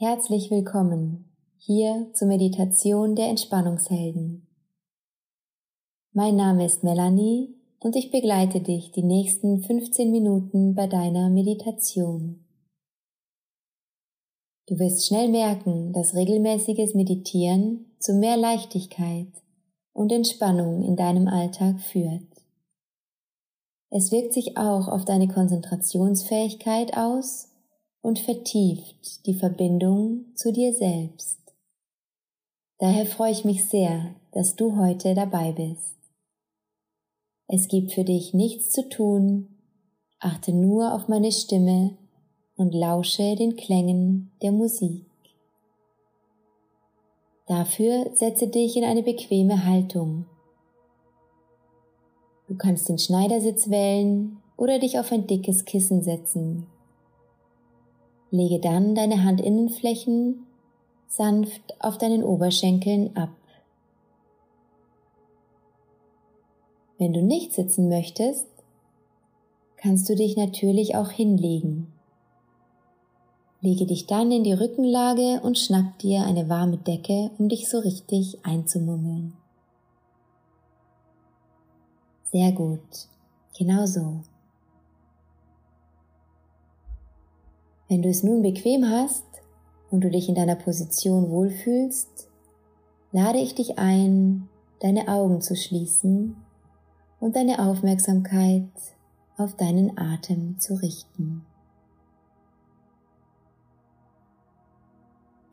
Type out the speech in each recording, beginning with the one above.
Herzlich willkommen hier zur Meditation der Entspannungshelden. Mein Name ist Melanie und ich begleite dich die nächsten 15 Minuten bei deiner Meditation. Du wirst schnell merken, dass regelmäßiges Meditieren zu mehr Leichtigkeit und Entspannung in deinem Alltag führt. Es wirkt sich auch auf deine Konzentrationsfähigkeit aus und vertieft die Verbindung zu dir selbst. Daher freue ich mich sehr, dass du heute dabei bist. Es gibt für dich nichts zu tun, achte nur auf meine Stimme und lausche den Klängen der Musik. Dafür setze dich in eine bequeme Haltung. Du kannst den Schneidersitz wählen oder dich auf ein dickes Kissen setzen. Lege dann deine Handinnenflächen sanft auf deinen Oberschenkeln ab. Wenn du nicht sitzen möchtest, kannst du dich natürlich auch hinlegen. Lege dich dann in die Rückenlage und schnapp dir eine warme Decke, um dich so richtig einzumummeln. Sehr gut, genau so. Wenn du es nun bequem hast und du dich in deiner Position wohlfühlst, lade ich dich ein, deine Augen zu schließen und deine Aufmerksamkeit auf deinen Atem zu richten.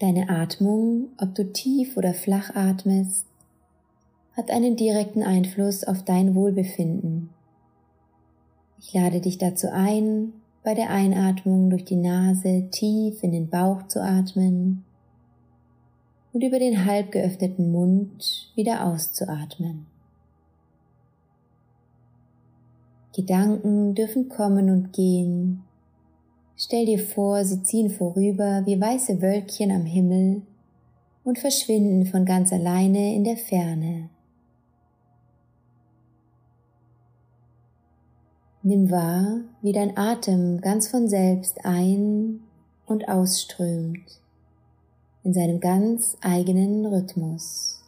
Deine Atmung, ob du tief oder flach atmest, hat einen direkten Einfluss auf dein Wohlbefinden. Ich lade dich dazu ein, bei der Einatmung durch die Nase tief in den Bauch zu atmen und über den halb geöffneten Mund wieder auszuatmen. Gedanken dürfen kommen und gehen. Stell dir vor, sie ziehen vorüber wie weiße Wölkchen am Himmel und verschwinden von ganz alleine in der Ferne. Nimm wahr, wie dein Atem ganz von selbst ein- und ausströmt in seinem ganz eigenen Rhythmus.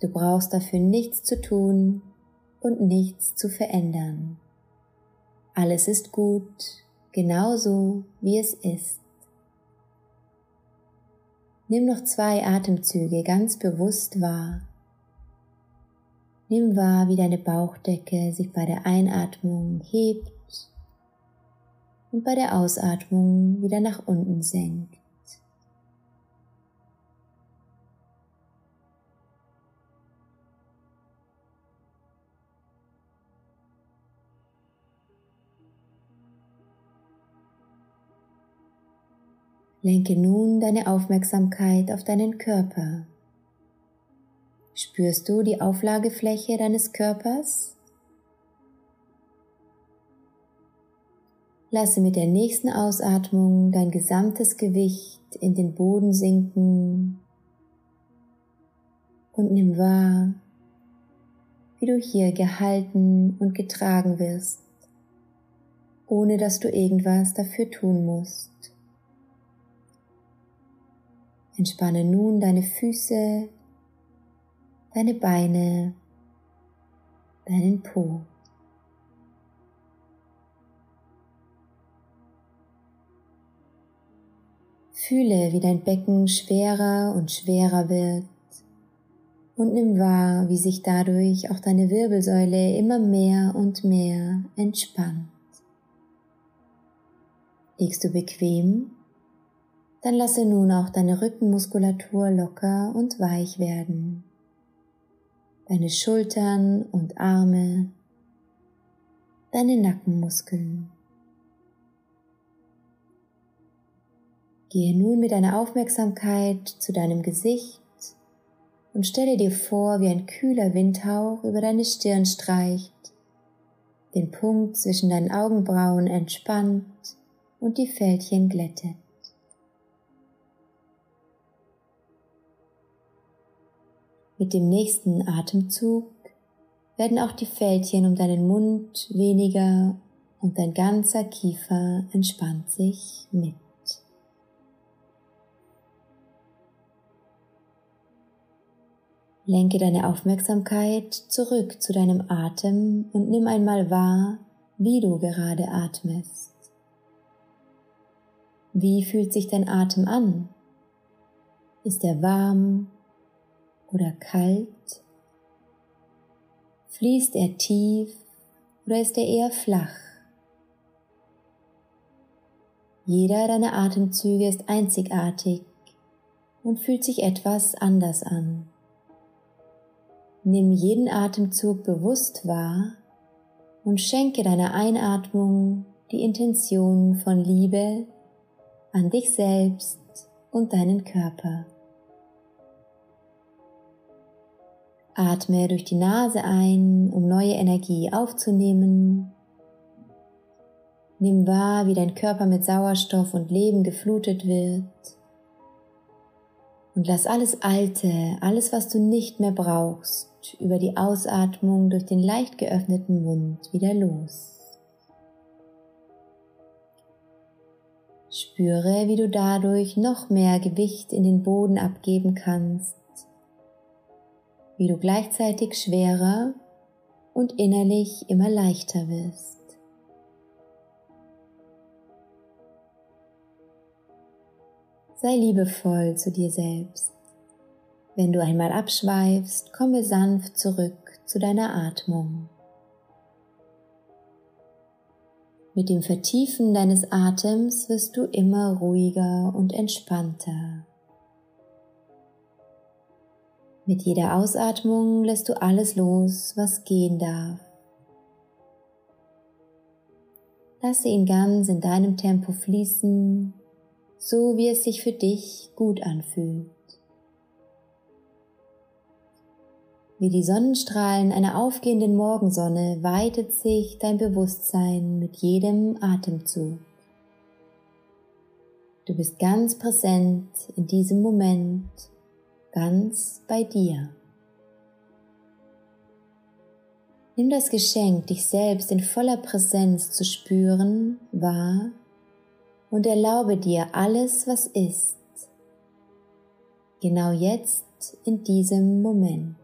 Du brauchst dafür nichts zu tun und nichts zu verändern. Alles ist gut, genauso wie es ist. Nimm noch zwei Atemzüge ganz bewusst wahr. Nimm wahr, wie deine Bauchdecke sich bei der Einatmung hebt und bei der Ausatmung wieder nach unten senkt. Lenke nun deine Aufmerksamkeit auf deinen Körper. Spürst du die Auflagefläche deines Körpers? Lasse mit der nächsten Ausatmung dein gesamtes Gewicht in den Boden sinken und nimm wahr, wie du hier gehalten und getragen wirst, ohne dass du irgendwas dafür tun musst. Entspanne nun deine Füße, deine Beine, deinen Po. Fühle, wie dein Becken schwerer und schwerer wird und nimm wahr, wie sich dadurch auch deine Wirbelsäule immer mehr und mehr entspannt. Liegst du bequem? Dann lasse nun auch deine Rückenmuskulatur locker und weich werden deine Schultern und Arme, deine Nackenmuskeln. Gehe nun mit deiner Aufmerksamkeit zu deinem Gesicht und stelle dir vor, wie ein kühler Windhauch über deine Stirn streicht, den Punkt zwischen deinen Augenbrauen entspannt und die Fältchen glättet. Mit dem nächsten Atemzug werden auch die Fältchen um deinen Mund weniger und dein ganzer Kiefer entspannt sich mit. Lenke deine Aufmerksamkeit zurück zu deinem Atem und nimm einmal wahr, wie du gerade atmest. Wie fühlt sich dein Atem an? Ist er warm oder kalt? Fließt er tief oder ist er eher flach? Jeder deiner Atemzüge ist einzigartig und fühlt sich etwas anders an. Nimm jeden Atemzug bewusst wahr und schenke deiner Einatmung die Intention von Liebe an dich selbst und deinen Körper. Atme durch die Nase ein, um neue Energie aufzunehmen. Nimm wahr, wie dein Körper mit Sauerstoff und Leben geflutet wird. Und lass alles Alte, alles, was du nicht mehr brauchst, über die Ausatmung durch den leicht geöffneten Mund wieder los. Spüre, wie du dadurch noch mehr Gewicht in den Boden abgeben kannst, wie du gleichzeitig schwerer und innerlich immer leichter wirst. Sei liebevoll zu dir selbst. Wenn du einmal abschweifst, komme sanft zurück zu deiner Atmung. Mit dem Vertiefen deines Atems wirst du immer ruhiger und entspannter. Mit jeder Ausatmung lässt du alles los, was gehen darf. Lasse ihn ganz in deinem Tempo fließen, so wie es sich für dich gut anfühlt. Wie die Sonnenstrahlen einer aufgehenden Morgensonne weitet sich dein Bewusstsein mit jedem Atemzug. Du bist ganz präsent in diesem Moment, ganz bei dir. Nimm das Geschenk, dich selbst in voller Präsenz zu spüren, wahr und erlaube dir alles, was ist, genau jetzt in diesem Moment.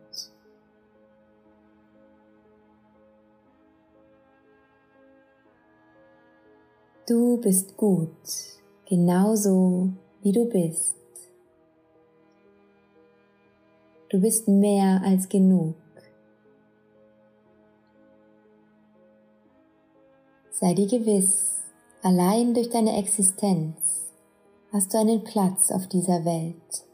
Du bist gut, genauso wie du bist. Du bist mehr als genug. Sei dir gewiss, allein durch deine Existenz hast du einen Platz auf dieser Welt.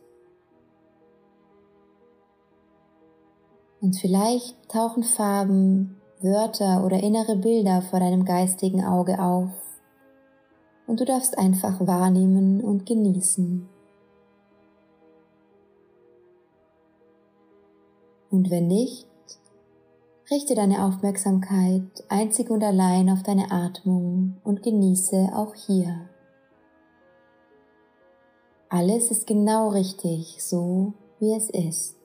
Und vielleicht tauchen Farben, Wörter oder innere Bilder vor deinem geistigen Auge auf und du darfst einfach wahrnehmen und genießen. Und wenn nicht, richte deine Aufmerksamkeit einzig und allein auf deine Atmung und genieße auch hier. Alles ist genau richtig, so wie es ist.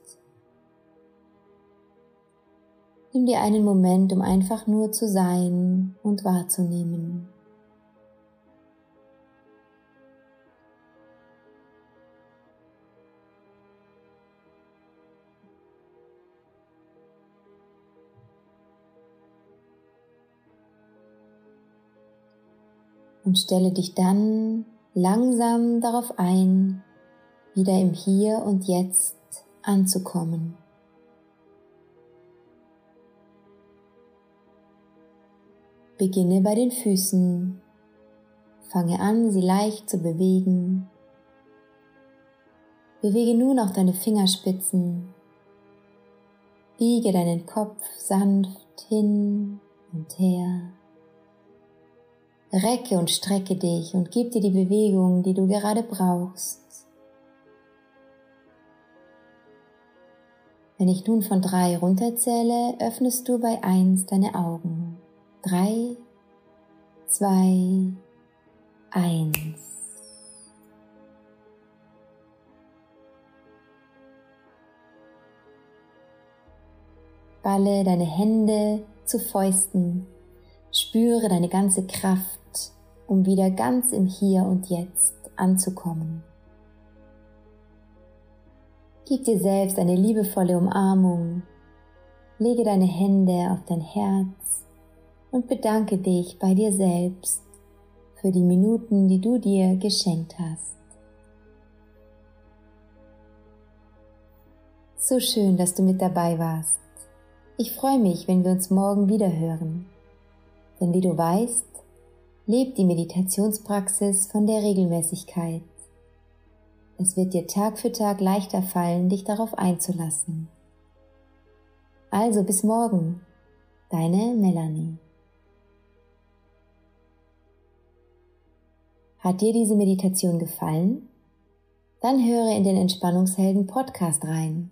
Nimm dir einen Moment, um einfach nur zu sein und wahrzunehmen. Und stelle dich dann langsam darauf ein, wieder im Hier und Jetzt anzukommen. Beginne bei den Füßen, fange an, sie leicht zu bewegen. Bewege nun auch deine Fingerspitzen, biege deinen Kopf sanft hin und her. Recke und strecke dich und gib dir die Bewegung, die du gerade brauchst. Wenn ich nun von drei runterzähle, öffnest du bei eins deine Augen. Drei, zwei, eins. Balle deine Hände zu Fäusten. Spüre deine ganze Kraft um wieder ganz im Hier und Jetzt anzukommen. Gib dir selbst eine liebevolle Umarmung. Lege deine Hände auf dein Herz und bedanke dich bei dir selbst für die Minuten, die du dir geschenkt hast. So schön, dass du mit dabei warst. Ich freue mich, wenn wir uns morgen wieder hören. Denn wie du weißt, lebt die Meditationspraxis von der Regelmäßigkeit. Es wird dir Tag für Tag leichter fallen, dich darauf einzulassen. Also bis morgen, deine Melanie. Hat dir diese Meditation gefallen? Dann höre in den Entspannungshelden Podcast rein.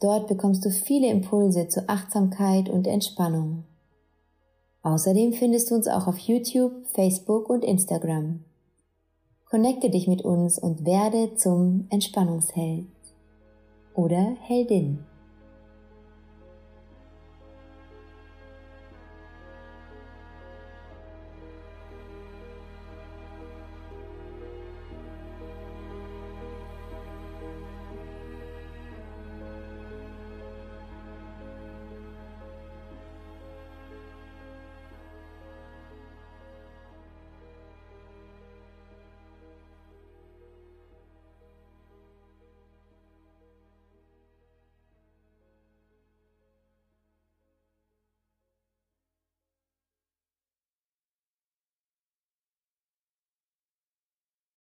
Dort bekommst du viele Impulse zu Achtsamkeit und Entspannung. Außerdem findest du uns auch auf YouTube, Facebook und Instagram. Connecte dich mit uns und werde zum Entspannungsheld oder Heldin.